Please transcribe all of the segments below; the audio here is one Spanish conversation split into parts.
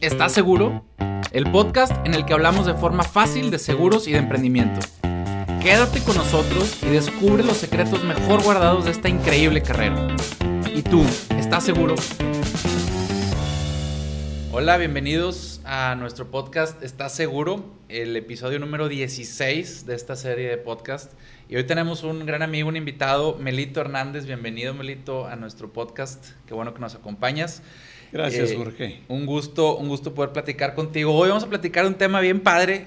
¿Estás seguro? El podcast en el que hablamos de forma fácil de seguros y de emprendimiento. Quédate con nosotros y descubre los secretos mejor guardados de esta increíble carrera. ¿Y tú, estás seguro? Hola, bienvenidos a nuestro podcast ¿Estás seguro? El episodio número 16 de esta serie de podcast. Y hoy tenemos un gran amigo, un invitado, Melito Hernández. Bienvenido, Melito, a nuestro podcast. Qué bueno que nos acompañas. Gracias, eh, Jorge. Un gusto, un gusto poder platicar contigo. Hoy vamos a platicar un tema bien padre,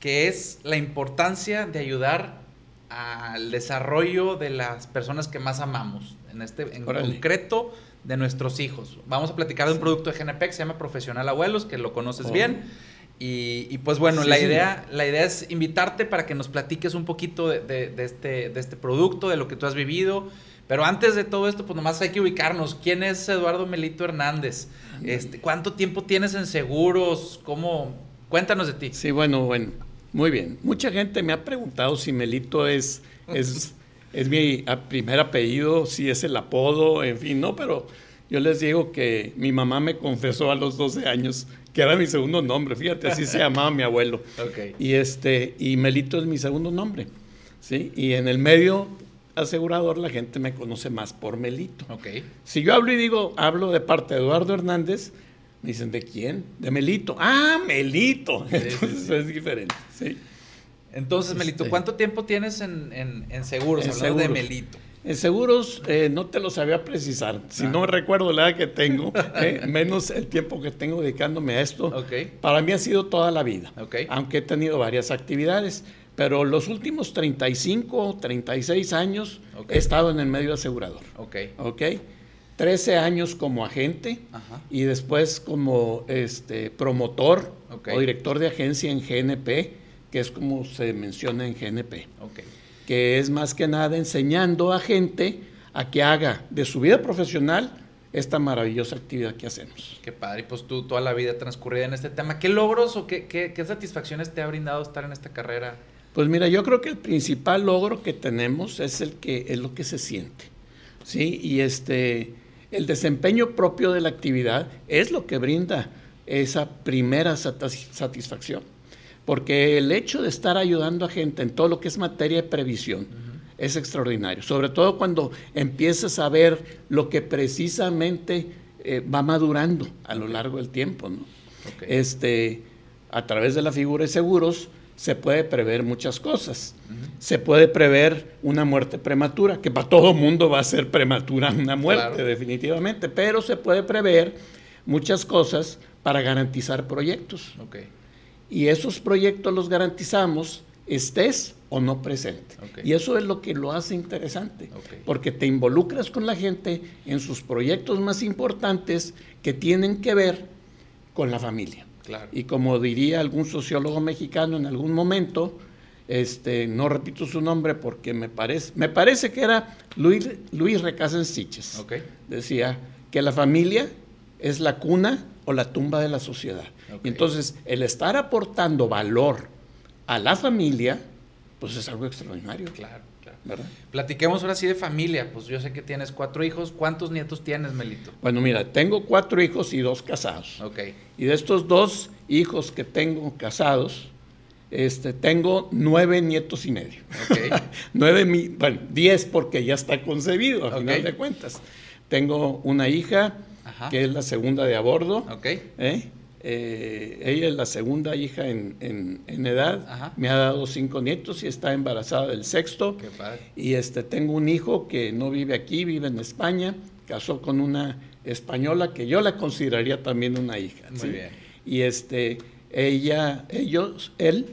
que es la importancia de ayudar al desarrollo de las personas que más amamos. En este, en concreto, de nuestros hijos. Vamos a platicar de un producto de GNP que se llama Profesional Abuelos, que lo conoces oh. bien. Y, pues bueno, la, idea, la idea es invitarte para que nos platiques un poquito de, este, de este producto, de lo que tú has vivido. Pero antes de todo esto, pues nomás hay que ubicarnos. ¿Quién es Eduardo Melito Hernández? Este, ¿Cuánto tiempo tienes en seguros? ¿Cómo? Cuéntanos de ti. Sí, bueno, bueno, muy bien. Mucha gente me ha preguntado si Melito es, es, es mi primer apellido, si es el apodo, en fin, no, pero yo les digo que mi mamá me confesó a los 12 años que era mi segundo nombre, fíjate, así se llamaba mi abuelo. Okay. Y, este, y Melito es mi segundo nombre. ¿sí? Y en el medio asegurador la gente me conoce más por Melito. Okay. Si yo hablo y digo, hablo de parte de Eduardo Hernández, me dicen, ¿de quién? De Melito. Ah, Melito. Entonces es diferente. ¿sí? Entonces, Melito, este, ¿cuánto tiempo tienes en, en, seguros? hablando de Melito. En seguros eh, no te lo sabía precisar. Si no recuerdo la edad que tengo, eh, menos el tiempo que tengo dedicándome a esto, para mí ha sido toda la vida. Aunque he tenido varias actividades. Pero los últimos 35, 36 años he estado en el medio asegurador. Ok. Ok. 13 años como agente y después como este, promotor o director de agencia en GNP, que es como se menciona en GNP. Okay que es más que nada enseñando a gente a que haga de su vida profesional esta maravillosa actividad que hacemos. Qué padre, y pues tú toda la vida transcurrida en este tema, ¿qué logros o qué, qué, satisfacciones te ha brindado estar en esta carrera? Pues mira, yo creo que el principal logro que tenemos es el que es lo que se siente, ¿sí? Y este, el desempeño propio de la actividad es lo que brinda esa primera satisfacción. Porque el hecho de estar ayudando a gente en todo lo que es materia de previsión es extraordinario, sobre todo cuando empiezas a ver lo que precisamente eh, va madurando a lo largo del tiempo. Este, a través de la figura de seguros se puede prever muchas cosas. Se puede prever una muerte prematura, que para todo mundo va a ser prematura una muerte, definitivamente, pero se puede prever muchas cosas para garantizar proyectos. Okay y esos proyectos los garantizamos estés o no presente. Y eso es lo que lo hace interesante, porque te involucras con la gente en sus proyectos más importantes que tienen que ver con la familia. Y como diría algún sociólogo mexicano en algún momento, este, no repito su nombre porque me parece, me parece que era Luis, Luis Siches. Decía que la familia es la cuna o la tumba de la sociedad. Entonces, el estar aportando valor a la familia, pues es algo extraordinario. Claro, claro. ¿verdad? Platiquemos ahora sí de familia. Pues yo sé que tienes cuatro hijos. ¿Cuántos nietos tienes, Melito? Bueno, mira, tengo cuatro hijos y dos casados. Ok. Y de estos dos hijos que tengo casados, este, tengo nueve nietos y medio. Okay. nueve, bueno, diez porque ya está concebido, a final de cuentas. Tengo una hija, que es la segunda de a bordo. Okay. ¿eh? Eh, ella es la segunda hija en, edad, me ha dado cinco nietos y está embarazada del sexto. Y este, tengo un hijo que no vive aquí, vive en España, casó con una española que yo la consideraría también una hija. Muy bien. Y este, ella, ellos, él,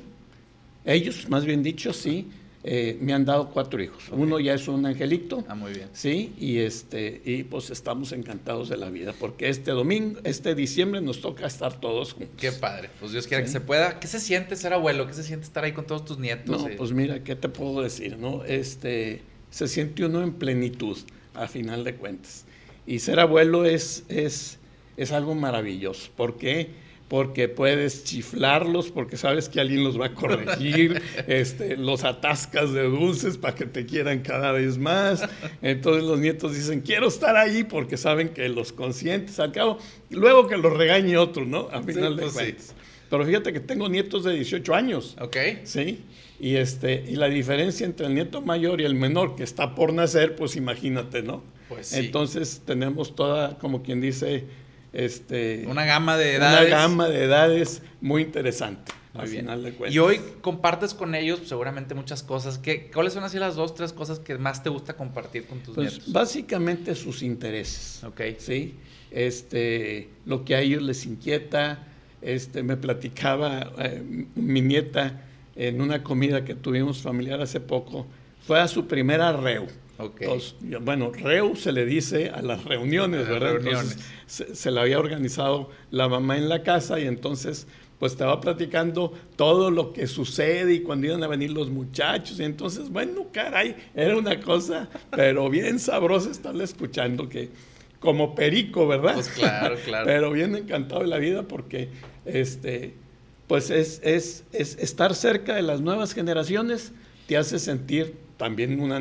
ellos, más bien dicho, sí, eh, me han dado cuatro hijos. Uno ya es un angelito. Ah, muy bien. Sí, y este, y pues estamos encantados de la vida, porque este domingo, este diciembre nos toca estar todos juntos. Qué padre. Pues Dios quiera que se pueda. ¿Qué se siente ser abuelo? ¿Qué se siente estar ahí con todos tus nietos? No, pues mira, ¿qué te puedo decir? No, este, se siente uno en plenitud, a final de cuentas. Y ser abuelo es, es, es algo maravilloso. ¿Por qué? Porque puedes chiflarlos, porque sabes que alguien los va a corregir, este, los atascas de dulces para que te quieran cada vez más. Entonces los nietos dicen, quiero estar ahí porque saben que los consientes al cabo, luego que los regañe otro, ¿no? A final de pues cuentas. Pero fíjate que tengo nietos de 18 años. Ok. Sí. Y, este, y la diferencia entre el nieto mayor y el menor que está por nacer, pues imagínate, ¿no? Pues sí. Entonces tenemos toda, como quien dice, este, una gama de edades. Una gama de edades muy interesante. al final de cuentas. Y hoy compartes con ellos pues, seguramente muchas cosas. ¿Qué, ¿Cuáles son así las dos, tres cosas que más te gusta compartir con tus pues, nietos? Básicamente sus intereses. Ok. Sí. Este, lo que a ellos les inquieta. Este, me platicaba eh, mi nieta en una comida que tuvimos familiar hace poco. Fue a su primera reu bueno, REU se le dice a las reuniones, ¿verdad? se, se la había organizado la mamá en la casa y entonces pues estaba platicando todo lo que sucede y cuando iban a venir los muchachos. Y entonces, bueno, caray, era una cosa, pero bien sabrosa estarle escuchando que como perico, ¿verdad? Pues claro, claro. pero bien encantado de la vida porque este pues es, es, es estar cerca de las nuevas generaciones te hace sentir también una,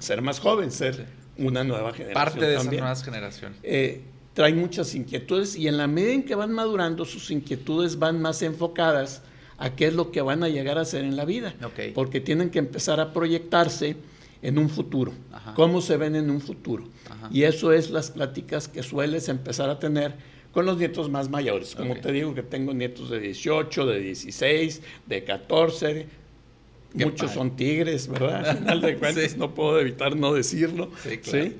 ser, más joven, ser una nueva generación. Parte de esas nuevas generaciones. Eh, trae muchas inquietudes y en la medida en que van madurando, sus inquietudes van más enfocadas a qué es lo que van a llegar a hacer en la vida. Porque tienen que empezar a proyectarse en un futuro, cómo se ven en un futuro. Y eso es las pláticas que sueles empezar a tener con los nietos más mayores. Como te digo que tengo nietos de 18, de 16, de 14, Muchos son tigres, ¿verdad? Al final de cuentas no puedo evitar no decirlo. Sí, claro.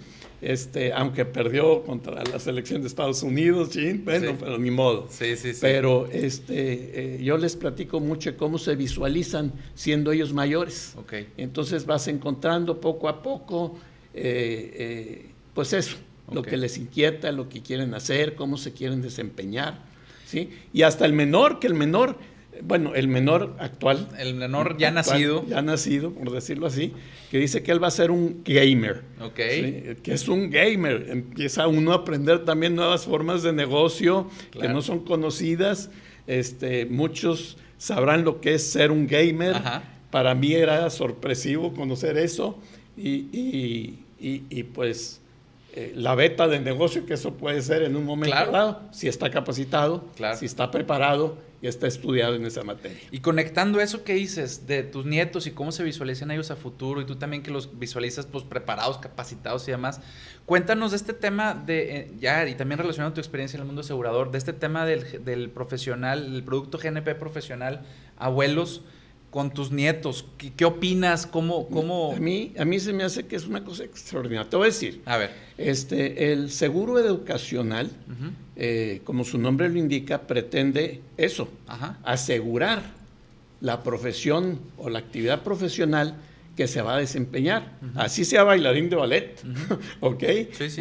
Este, aunque perdió contra la selección de Estados Unidos, ¿sí? bueno, pero ni modo. Sí, sí, sí. Pero este, eh, yo les platico mucho cómo se visualizan siendo ellos mayores. Okay. Entonces vas encontrando poco a poco, eh, eh, pues eso, lo que les inquieta, lo que quieren hacer, cómo se quieren desempeñar. ¿sí? Y hasta el menor, que el menor bueno, el menor actual. El menor ya nacido. Ya nacido, por decirlo así, que dice que él va a ser un gamer. Ok. Que es un gamer. Empieza uno a aprender también nuevas formas de negocio que no son conocidas. Este, muchos sabrán lo que es ser un gamer. Para mí era sorpresivo conocer eso. Y, y, pues eh, la beta de negocio que eso puede ser en un momento dado, si está capacitado, si está preparado y está estudiado en esa materia. Y conectando eso que dices de tus nietos y cómo se visualizan ellos a futuro y tú también que los visualizas pues preparados, capacitados y demás, cuéntanos de este tema de, eh, ya y también relacionado a tu experiencia en el mundo asegurador, de este tema del, del profesional, el producto GNP profesional, abuelos, con tus nietos. ¿Qué, opinas? ¿Cómo, cómo... A, mí, a mí se me hace que es una cosa extraordinaria. Te voy a decir. A ver. Este, el seguro educacional, eh, como su nombre lo indica, pretende eso, asegurar la profesión o la actividad profesional que se va a desempeñar. Así sea bailarín de ballet, ¿ok?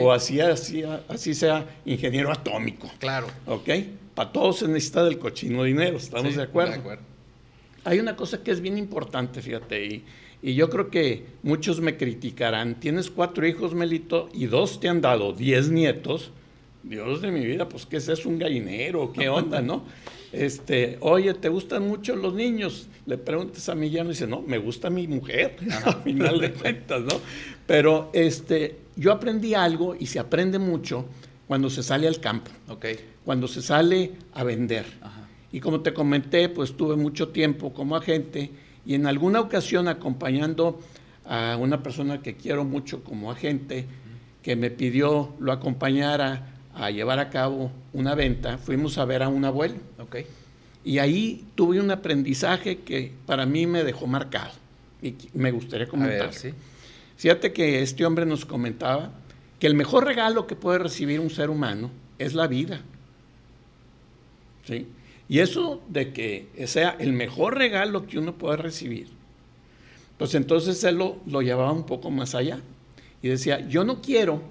O así, así, así sea ingeniero atómico. Claro. ¿Ok? Para todos se necesita del cochino dinero, ¿estamos de acuerdo? De acuerdo. Hay una cosa que es bien importante, fíjate, y, y yo creo que muchos me criticarán. Tienes cuatro hijos, Melito, y dos te han dado diez nietos. Dios de mi vida, pues ¿qué es eso? ¿Un gallinero? ¿Qué onda, no? Este, oye, ¿te gustan mucho los niños? Le preguntas a mi yerno y dice, no, me gusta mi mujer, a final de cuentas, ¿no? Pero este, yo aprendí algo y se aprende mucho cuando se sale al campo. Okay. Cuando se sale a vender. Ajá. Y como te comenté, pues tuve mucho tiempo como agente y en alguna ocasión acompañando a una persona que quiero mucho como agente, que me pidió lo acompañara a llevar a cabo una venta, fuimos a ver a un abuelo. Okay. Y ahí tuve un aprendizaje que para mí me dejó marcado y me gustaría comentar. ¿sí? Fíjate que este hombre nos comentaba que el mejor regalo que puede recibir un ser humano es la vida. ¿Sí? Y eso de que sea el mejor regalo que uno pueda recibir, pues entonces él lo, lo llevaba un poco más allá. Y decía, yo no quiero,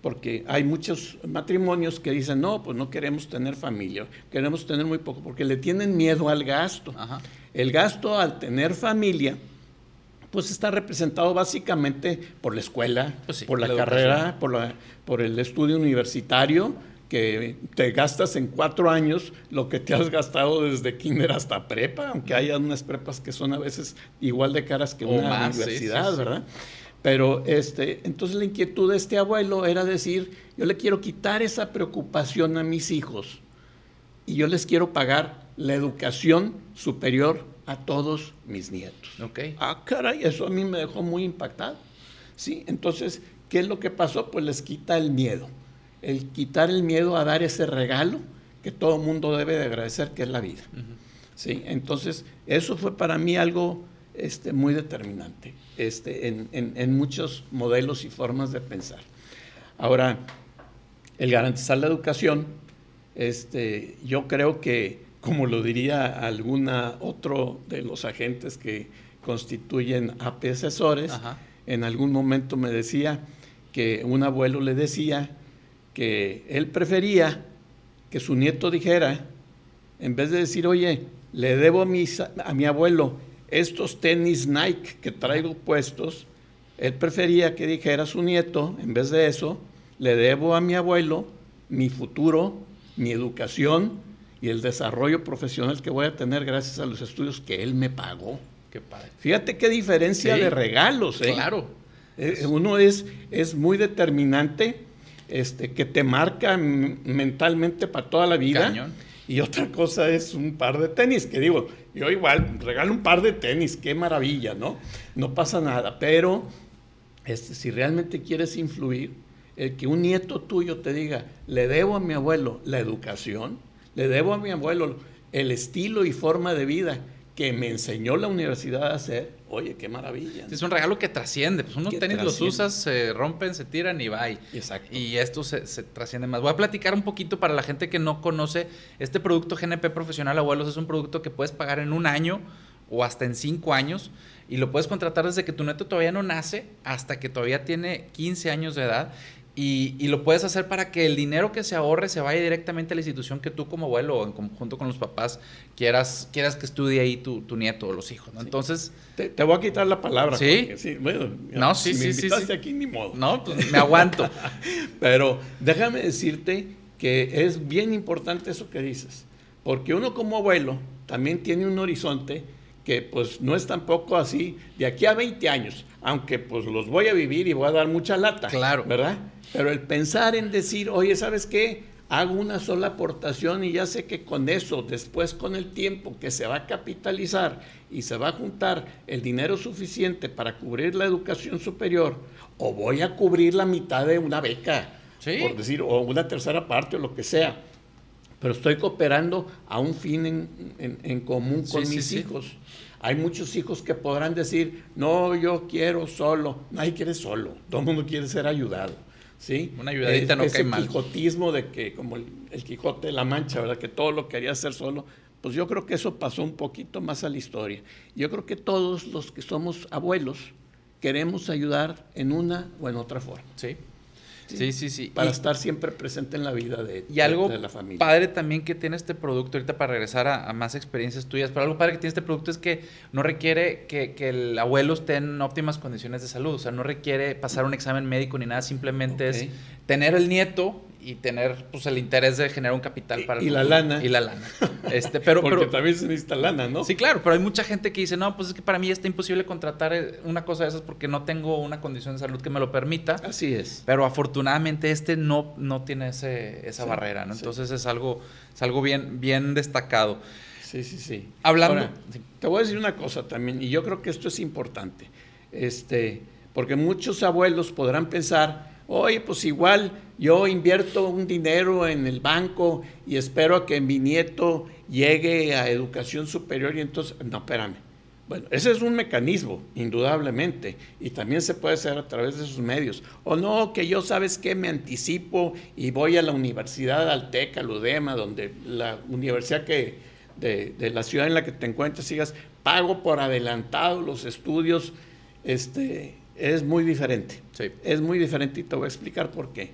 porque hay muchos matrimonios que dicen, no, pues no queremos tener familia, queremos tener muy poco, porque le tienen miedo al gasto. El gasto al tener familia, pues está representado básicamente por la escuela, pues por la, carrera, por, la, por el estudio universitario, que te gastas en cuatro años lo que te has gastado desde kinder hasta prepa, aunque haya unas prepas que son a veces igual de caras que una universidad, ¿verdad? Pero este, entonces la inquietud de este abuelo era decir, yo le quiero quitar esa preocupación a mis hijos y yo les quiero pagar la educación superior a todos mis nietos. Okay. Ah, caray, eso a mí me dejó muy impactado. Sí, entonces, ¿qué es lo que pasó? Pues les quita el miedo. El quitar el miedo a dar ese regalo que todo mundo debe de agradecer, que es la vida. Sí, entonces, eso fue para mí algo este, muy determinante este, en, muchos modelos y formas de pensar. Ahora, el garantizar la educación, este, yo creo que, como lo diría alguna otro de los agentes que constituyen AP asesores, en algún momento me decía que un abuelo le decía que él prefería que su nieto dijera, en vez de decir, oye, le debo a, a mi abuelo estos tenis Nike que traigo puestos, él prefería que dijera a su nieto, en vez de eso, le debo a mi abuelo mi futuro, mi educación y el desarrollo profesional que voy a tener gracias a los estudios que él me pagó. Qué padre. Fíjate qué diferencia de regalos, ¿eh? Claro. Eh, uno es, es muy determinante, este, que te marca mentalmente para toda la vida. Cañón. Y otra cosa es un par de tenis, que digo, yo igual regalo un par de tenis, qué maravilla, ¿no? No pasa nada, pero este, si realmente quieres influir, el que un nieto tuyo te diga, le debo a mi abuelo la educación, le debo a mi abuelo el estilo y forma de vida que me enseñó la universidad a hacer, oye, qué maravilla. Es un regalo que trasciende, pues unos tenis los usas, se rompen, se tiran y va. Exacto. Y esto se, trasciende más. Voy a platicar un poquito para la gente que no conoce este producto GNP Profesional Abuelos, es un producto que puedes pagar en un año o hasta en cinco años y lo puedes contratar desde que tu neto todavía no nace hasta que todavía tiene 15 años de edad y, lo puedes hacer para que el dinero que se ahorre se vaya directamente a la institución que tú como abuelo o en conjunto con los papás quieras, quieras que estudie ahí tu, nieto o los hijos, ¿no? Entonces... Te, voy a quitar la palabra. ¿Sí? sí bueno, no, sí, sí, sí, sí, aquí ni modo. No, pues me aguanto. Pero déjame decirte que es bien importante eso que dices, porque uno como abuelo también tiene un horizonte que pues no es tampoco así de aquí a 20 años, aunque pues los voy a vivir y voy a dar mucha lata. Claro. ¿Verdad? Pero el pensar en decir, oye, ¿sabes qué? Hago una sola aportación y ya sé que con eso, después con el tiempo que se va a capitalizar y se va a juntar el dinero suficiente para cubrir la educación superior, o voy a cubrir la mitad de una beca, por decir, o una tercera parte o lo que sea. Pero estoy cooperando a un fin en, común con mis hijos. Hay muchos hijos que podrán decir, no, yo quiero solo. Nadie quiere solo, todo el mundo quiere ser ayudado. ¿sí? Una ayudadita no cae mal. quijotismo de que, como el, Quijote de la Mancha, ¿verdad? Que todo lo quería hacer solo. Pues yo creo que eso pasó un poquito más a la historia. Yo creo que todos los que somos abuelos queremos ayudar en una o en otra forma. Sí. Sí, sí, sí. Para estar siempre presente en la vida de, y algo la familia. padre también que tiene este producto, ahorita para regresar a, más experiencias tuyas, pero algo padre que tiene este producto es que no requiere que, el abuelo esté en óptimas condiciones de salud, o sea, no requiere pasar un examen médico ni nada, simplemente es tener el nieto y tener pues el interés de generar un capital para y la lana. Y la lana. Este pero porque también se necesita lana no sí claro pero hay mucha gente que dice no pues es que para mí está imposible contratar eh, una cosa de esas porque no tengo una condición de salud que me lo permita así es. Pero afortunadamente este no no tiene ese, esa barrera no entonces es algo es algo bien bien destacado. Sí sí sí. Hablando te voy a decir una cosa también y yo creo que esto es importante. Este porque muchos abuelos podrán pensar oye, pues igual yo invierto un dinero en el banco y espero a que mi nieto llegue a educación superior y entonces, no, espérame. Bueno, ese es un mecanismo, indudablemente, y también se puede hacer a través de sus medios. O no, que yo sabes que me anticipo y voy a la Universidad Alteca, Ludema, donde la universidad que de, de la ciudad en la que te encuentres, sigas, pago por adelantado los estudios, este, es muy diferente. Es muy diferente y te voy a explicar por qué.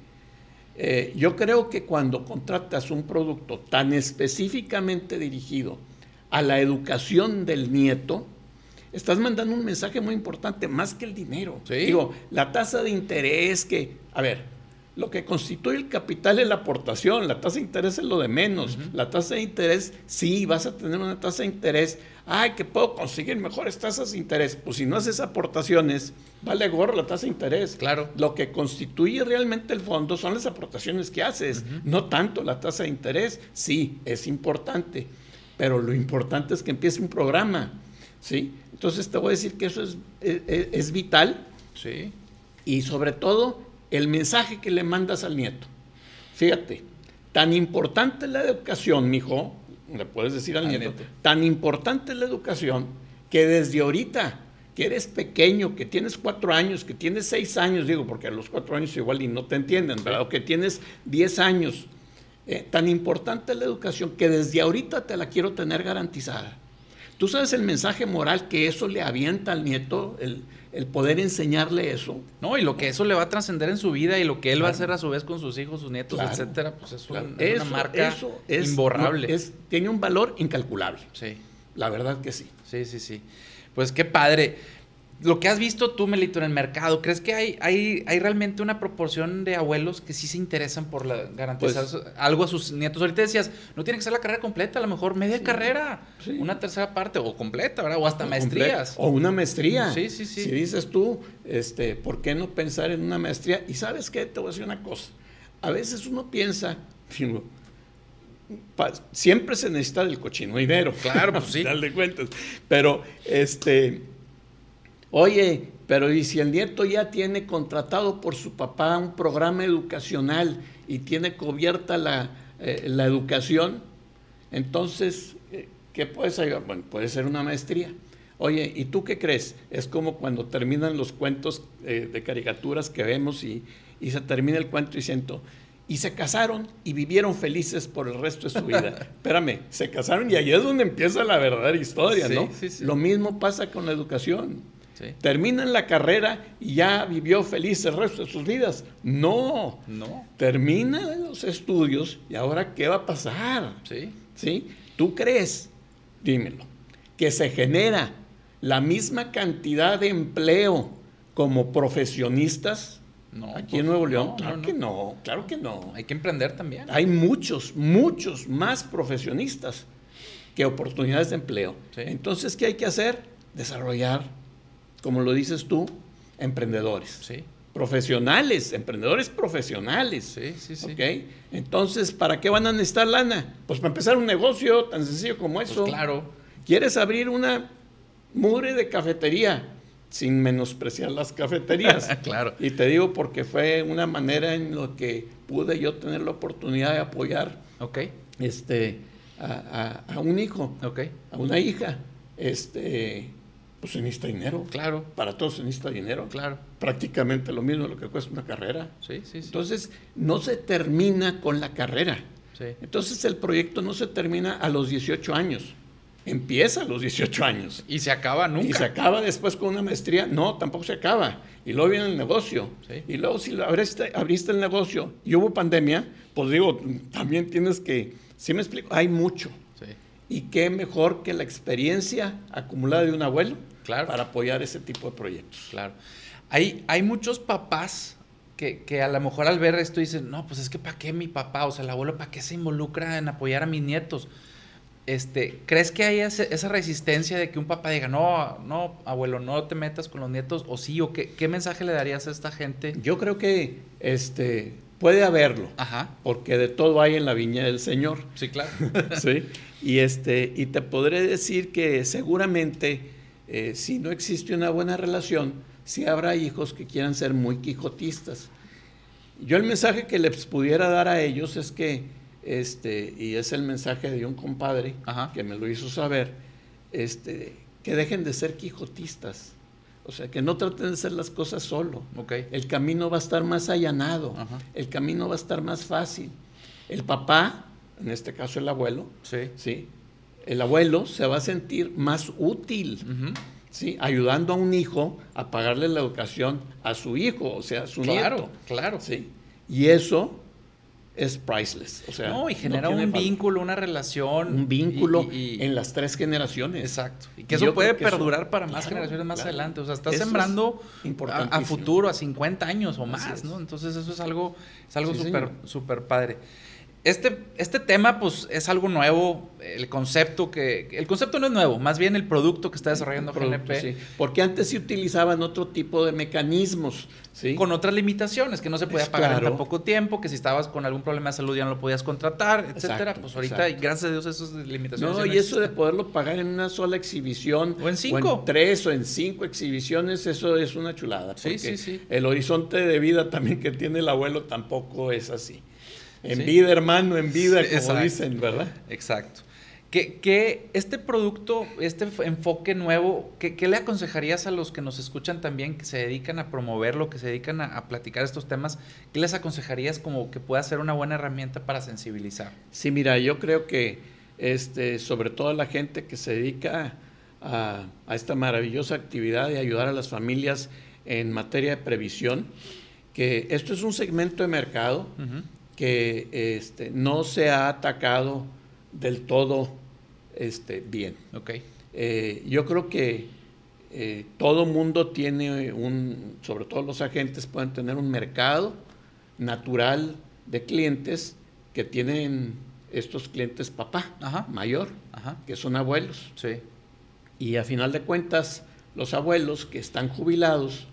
Eh, yo creo que cuando contratas un producto tan específicamente dirigido a la educación del nieto, estás mandando un mensaje muy importante, más que el dinero. Digo, la tasa de interés que, a ver, lo que constituye el capital es la aportación, la tasa de interés es lo de menos. La tasa de interés, sí, vas a tener una tasa de interés. Ay, que puedo conseguir mejores tasas de interés. Pues si no haces aportaciones, vale gorro la tasa de interés. Claro. Lo que constituye realmente el fondo son las aportaciones que haces, no tanto la tasa de interés. Sí, es importante, pero lo importante es que empiece un programa. ¿sí? Entonces te voy a decir que eso es, es, es vital. Sí. Y sobre todo, el mensaje que le mandas al nieto. Fíjate, tan importante es la educación, mijo, le puedes decir al, nieto, tan importante es la educación que desde ahorita, que eres pequeño, que tienes cuatro años, que tienes seis años, digo, porque a los cuatro años igual y no te entienden, ¿verdad? O que tienes diez años, eh, tan importante es la educación que desde ahorita te la quiero tener garantizada. Tú sabes el mensaje moral que eso le avienta al nieto, el, el poder enseñarle eso. No, y lo que eso le va a trascender en su vida y lo que él va a hacer a su vez con sus hijos, sus nietos, etcétera, pues es, una marca imborrable. tiene un valor incalculable. Sí. La verdad que sí. Sí, sí, sí. Pues qué padre lo que has visto tú, Melito, en el mercado, ¿crees que hay, hay, hay realmente una proporción de abuelos que sí se interesan por la, garantizar pues algo a sus nietos? Ahorita decías, no tiene que ser la carrera completa, a lo mejor media carrera, una tercera parte, o completa, ¿verdad? O hasta maestrías. O una maestría. Sí, sí, sí. Si dices tú, este, ¿por qué no pensar en una maestría? Y sabes qué, te voy a decir una cosa. A veces uno piensa, siempre se necesita del cochinoidero. Claro, pues sí. de cuentas. Pero, este Oye, pero ¿y si el nieto ya tiene contratado por su papá un programa educacional y tiene cubierta la, eh, educación? Entonces, eh, ¿qué puede ser? Bueno, puede ser una maestría. Oye, ¿y tú qué crees? Es como cuando terminan los cuentos eh, de caricaturas que vemos y, se termina el cuento diciendo, y se casaron y vivieron felices por el resto de su vida. Espérame, se casaron y ahí es donde empieza la verdadera historia, ¿no? Lo mismo pasa con la educación. Termina la carrera y ya vivió feliz el resto de sus vidas. No. No. Termina los estudios y ahora ¿qué va a pasar? Sí. ¿Sí? ¿Tú crees, dímelo, que se genera la misma cantidad de empleo como profesionistas? No, aquí en pues, Nuevo León, claro que no, claro que no. Hay que emprender también. Hay muchos, muchos más profesionistas que oportunidades de empleo. Entonces, ¿qué hay que hacer? Desarrollar como lo dices tú, emprendedores. Sí. Profesionales, emprendedores profesionales. Sí, sí, sí. Entonces, ¿para qué van a necesitar lana? Pues para empezar un negocio tan sencillo como pues eso. claro. ¿Quieres abrir una mure de cafetería? Sin menospreciar las cafeterías. claro. Y te digo porque fue una manera en la que pude yo tener la oportunidad de apoyar okay. este, a, un hijo, okay. a una hija. Este, pues se necesita dinero. Claro. Para todos se necesita dinero. Claro. Prácticamente lo mismo de lo que cuesta una carrera. Sí, sí, sí. Entonces, no se termina con la carrera. Sí. Entonces, el proyecto no se termina a los 18 años. Empieza a los 18 años. Y se acaba nunca. Y se acaba después con una maestría. No, tampoco se acaba. Y luego viene el negocio. Sí. Y luego, si abriste, abriste el negocio y hubo pandemia, pues digo, también tienes que. ¿Sí me explico? Hay mucho. Sí. Y qué mejor que la experiencia acumulada de un abuelo claro. para apoyar ese tipo de proyectos. Claro. Hay, hay muchos papás que, que, a lo mejor al ver esto dicen, no, pues es que ¿para qué mi papá? O sea, el abuelo, ¿para qué se involucra en apoyar a mis nietos? Este, ¿Crees que hay esa resistencia de que un papá diga, no, no, abuelo, no te metas con los nietos? ¿O sí? ¿O qué, qué mensaje le darías a esta gente? Yo creo que este, puede haberlo. Ajá. Porque de todo hay en la viña del Señor. Sí, claro. sí. Y, este, y te podré decir que seguramente eh, si no existe una buena relación, si habrá hijos que quieran ser muy quijotistas. Yo el mensaje que les pudiera dar a ellos es que, este, y es el mensaje de un compadre que me lo hizo saber, este, que dejen de ser quijotistas. O sea, que no traten de hacer las cosas solo. El camino va a estar más allanado, el camino va a estar más fácil. El papá, en este caso el abuelo, sí. ¿sí? El abuelo se va a sentir más útil, ¿sí? ayudando a un hijo a pagarle la educación a su hijo, o sea, a su claro, nieto. Claro, ¿sí? Y eso es priceless. O sea, no, y genera un vínculo, una relación. Un vínculo en las tres generaciones. Exacto. Y que eso puede perdurar para más generaciones más adelante. O sea, estás sembrando a, futuro, a 50 años o más, ¿no? Entonces eso es algo, es algo súper, súper padre. Este, este tema, pues, es algo nuevo. El concepto que. El concepto no es nuevo, más bien el producto que está desarrollando GNP. Porque antes se utilizaban otro tipo de mecanismos. ¿sí? Con otras limitaciones, que no se podía pagar en tan poco tiempo, que si estabas con algún problema de salud ya no lo podías contratar, etcétera. pues ahorita, gracias a Dios, esas limitaciones. No, y eso de poderlo pagar en una sola exhibición. O en cinco. O en tres o en cinco exhibiciones, eso es una chulada. Sí, sí, sí. El horizonte de vida también que tiene el abuelo tampoco es así. En vida, hermano, en vida, como dicen, ¿verdad? Exacto. Que, este producto, este enfoque nuevo, ¿qué, le aconsejarías a los que nos escuchan también, que se dedican a promoverlo, que se dedican a, platicar estos temas? ¿Qué les aconsejarías como que pueda ser una buena herramienta para sensibilizar? Sí, mira, yo creo que este, sobre todo la gente que se dedica a, esta maravillosa actividad de ayudar a las familias en materia de previsión, que esto es un segmento de mercado que este, no se ha atacado del todo este, bien. Okay. Eh, yo creo que eh, todo mundo tiene un, sobre todo los agentes pueden tener un mercado natural de clientes que tienen estos clientes papá, mayor, que son abuelos. Sí. Y a final de cuentas, los abuelos que están jubilados,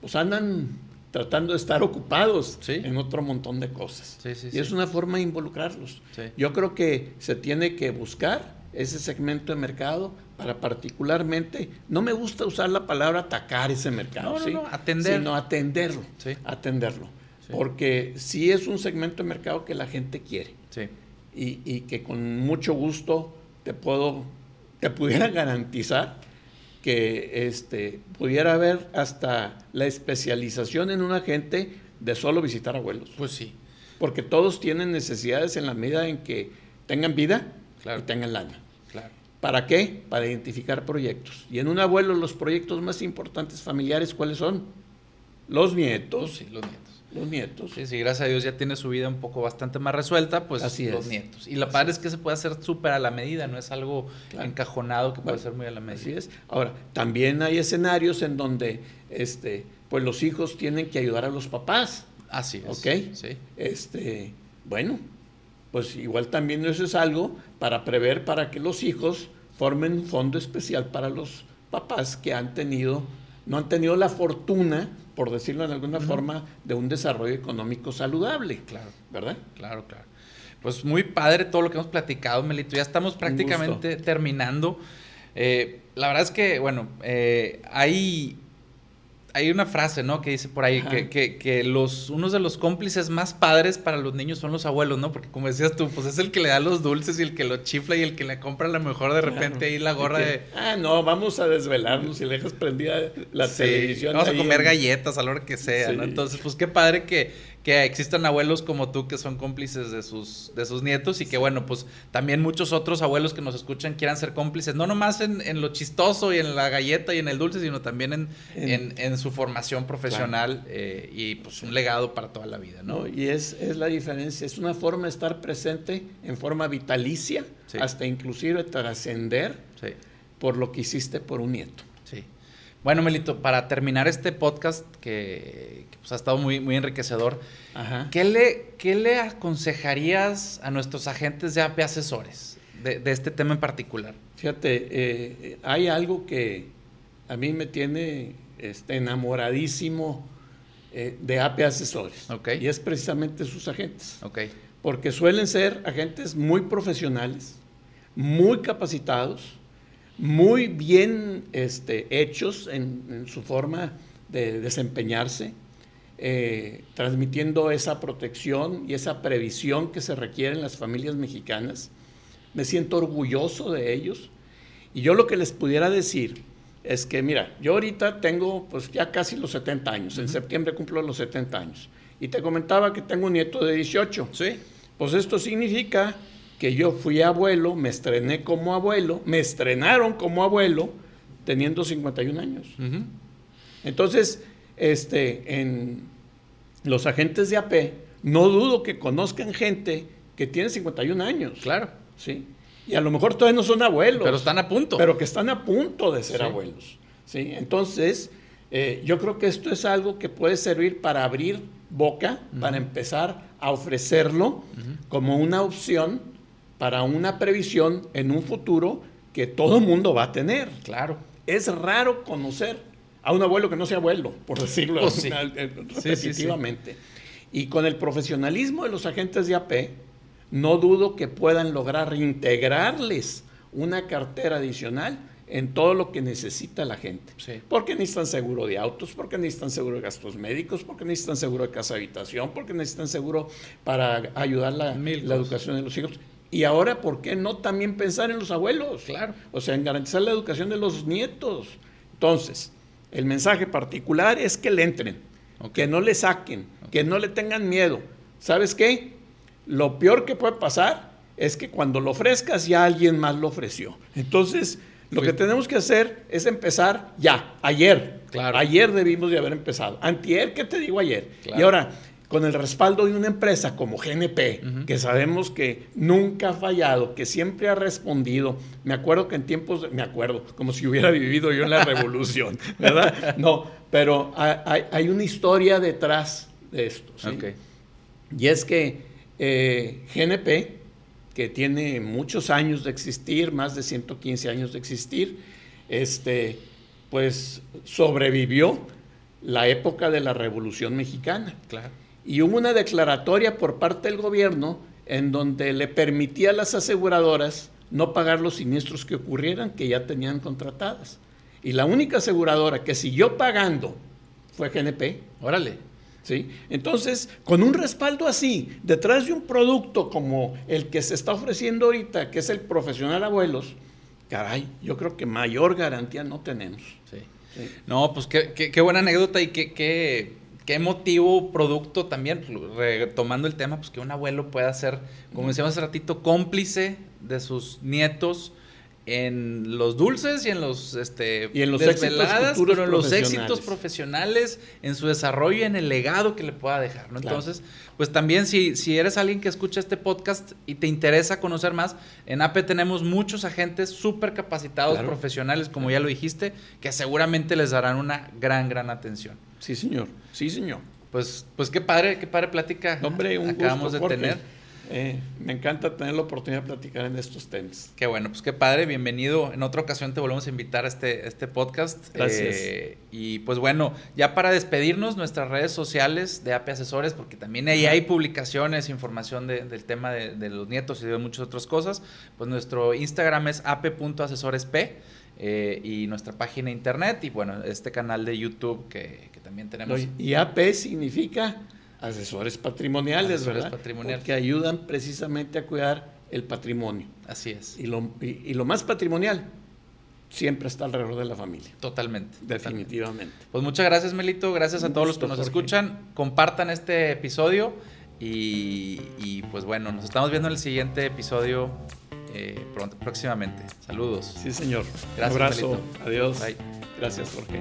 pues andan tratando de estar ocupados en otro montón de cosas. y es una forma de involucrarlos. Yo creo que se tiene que buscar ese segmento de mercado para particularmente, no me gusta usar la palabra atacar ese mercado, atender. sino atenderlo, atenderlo. Porque sí es un segmento de mercado que la gente quiere. Y, y que con mucho gusto te puedo, te pudiera garantizar que este, pudiera haber hasta la especialización en un agente de solo visitar abuelos. Pues sí. Porque todos tienen necesidades en la medida en que tengan vida y tengan lana. Claro. ¿Para qué? Para identificar proyectos. Y en un abuelo los proyectos más importantes familiares, ¿cuáles son? Los nietos. Sí, los nietos los nietos. Sí, sí, gracias a Dios ya tiene su vida un poco bastante más resuelta, pues Así los nietos. Y la padre es que se puede hacer súper a la medida, no es algo encajonado que puede ser muy a la medida. Así es. Ahora, también hay escenarios en donde este, pues los hijos tienen que ayudar a los papás. Así es. ¿Ok? Sí. Este, bueno, pues igual también eso es algo para prever para que los hijos formen un fondo especial para los papás que han tenido, no han tenido la fortuna por decirlo de alguna forma, de un desarrollo económico saludable. Claro. ¿Verdad? Claro, claro. Pues muy padre todo lo que hemos platicado, Melito. Ya estamos prácticamente terminando. Eh, la verdad es que, bueno, eh, hay hay una frase, ¿no? Que dice por ahí que, que, que, los, unos de los cómplices más padres para los niños son los abuelos, ¿no? Porque como decías tú, pues es el que le da los dulces y el que lo chifla y el que le compra a lo mejor de repente ahí la gorra de... Ah, no, vamos a desvelarnos y le dejas prendida la televisión. Vamos a comer galletas a la hora que sea, ¿no? Entonces, pues qué padre que, que existan abuelos como tú que son cómplices de sus, de sus nietos y que bueno, pues también muchos otros abuelos que nos escuchan quieran ser cómplices, no nomás en, en lo chistoso y en la galleta y en el dulce, sino también en, en, en su formación profesional eh, y pues un legado para toda la vida, ¿no? y es, es, la diferencia, es una forma de estar presente en forma vitalicia, hasta inclusive trascender por lo que hiciste por un nieto. Bueno, Melito, para terminar este podcast que, pues, ha estado muy, muy enriquecedor, ¿qué, le, ¿qué le aconsejarías a nuestros agentes de AP asesores de, este tema en particular? Fíjate, eh, hay algo que a mí me tiene este, enamoradísimo eh, de AP asesores. Y es precisamente sus agentes. Porque suelen ser agentes muy profesionales, muy capacitados, muy bien este, hechos en, su forma de desempeñarse, eh, transmitiendo esa protección y esa previsión que se requiere en las familias mexicanas. Me siento orgulloso de ellos. Y yo lo que les pudiera decir es que, mira, yo ahorita tengo pues ya casi los 70 años, en septiembre cumplo los 70 años. Y te comentaba que tengo un nieto de 18. Sí. Pues esto significa que yo fui abuelo, me estrené como abuelo, me estrenaron como abuelo teniendo 51 años. Entonces, este, en los agentes de AP no dudo que conozcan gente que tiene 51 años. Claro. ¿sí? Y a lo mejor todavía no son abuelos. Pero están a punto. Pero que están a punto de ser Sí. abuelos. ¿sí? Entonces, eh, yo creo que esto es algo que puede servir para abrir boca, para empezar a ofrecerlo como una opción para una previsión en un futuro que todo mundo va a tener. Claro. Es raro conocer a un abuelo que no sea abuelo, por decirlo sí. eh, Sí, repetitivamente. Y con el profesionalismo de los agentes de AP, no dudo que puedan lograr reintegrarles una cartera adicional en todo lo que necesita la gente. Sí. Porque necesitan seguro de autos, porque necesitan seguro de gastos médicos, porque necesitan seguro de casa habitación, porque necesitan seguro para ayudar la, la educación de los hijos. Y ahora, ¿por qué no también pensar en los abuelos? Claro. O sea, en garantizar la educación de los nietos. Entonces, el mensaje particular es que le entren, que no le saquen, que no le tengan miedo. ¿Sabes qué? Lo peor que puede pasar es que cuando lo ofrezcas ya alguien más lo ofreció. Entonces, lo que tenemos que hacer es empezar ya, ayer. Claro. Ayer debimos de haber empezado. Antier, ¿qué te digo ayer? Claro. Y ahora, con el respaldo de una empresa como GNP, que sabemos que nunca ha fallado, que siempre ha respondido. Me acuerdo que en tiempos, de- me acuerdo, como si hubiera vivido yo en la revolución, ¿verdad? No, pero ha- hay, hay una historia detrás de esto. ¿sí? Y es que eh, GNP, que tiene muchos años de existir, más de 115 años de existir, este, pues sobrevivió la época de la Revolución Mexicana. Claro. Y hubo una declaratoria por parte del gobierno en donde le permitía a las aseguradoras no pagar los siniestros que ocurrieran, que ya tenían contratadas. Y la única aseguradora que siguió pagando fue GNP. Órale. ¿sí? Entonces, con un respaldo así, detrás de un producto como el que se está ofreciendo ahorita, que es el profesional abuelos, caray, yo creo que mayor garantía no tenemos. Sí. ¿sí? No, pues qué, qué- qué buena anécdota y qué, qué, qué emotivo producto también, retomando el tema, pues que un abuelo pueda ser, como decíamos hace ratito, cómplice de sus nietos en los dulces y en los este Y en los éxitos desveladas, futuros pero en los éxitos profesionales, en su desarrollo y en el legado que le pueda dejar, ¿no? Claro. Entonces, pues también si, si eres alguien que escucha este podcast y te interesa conocer más, en APE tenemos muchos agentes súper capacitados, Claro. profesionales, como ya lo dijiste, que seguramente les darán una gran, gran atención. Sí, señor. Sí, señor. Pues, pues qué padre, qué padre plática Hombre, un acabamos gusto, de Jorge. tener. Eh, me encanta tener la oportunidad de platicar en estos temas. Qué bueno, pues qué padre, bienvenido. En otra ocasión te volvemos a invitar a este, este podcast. Gracias. Eh, y pues bueno, ya para despedirnos, nuestras redes sociales de AP Asesores, porque también ahí hay publicaciones, información de- del tema de, de los nietos y de muchas otras cosas. Pues nuestro Instagram es ap.asesoresp eh, y nuestra página de internet y bueno, este canal de YouTube que, que también tenemos. Y AP significa asesores patrimoniales, Asesores ¿verdad? patrimoniales. Que ayudan precisamente a cuidar el patrimonio. Así es. Y lo, y- y lo más patrimonial siempre está alrededor de la familia, Totalmente. totalmente. definitivamente. Pues muchas gracias, Melito. Gracias a todos los que nos Jorge. escuchan. Compartan este episodio. Y, y, pues bueno, nos estamos viendo en el siguiente episodio eh, pronto, próximamente. Saludos. Sí, señor. Gracias, Un abrazo. Melito. Adiós. Bye. Gracias, Jorge.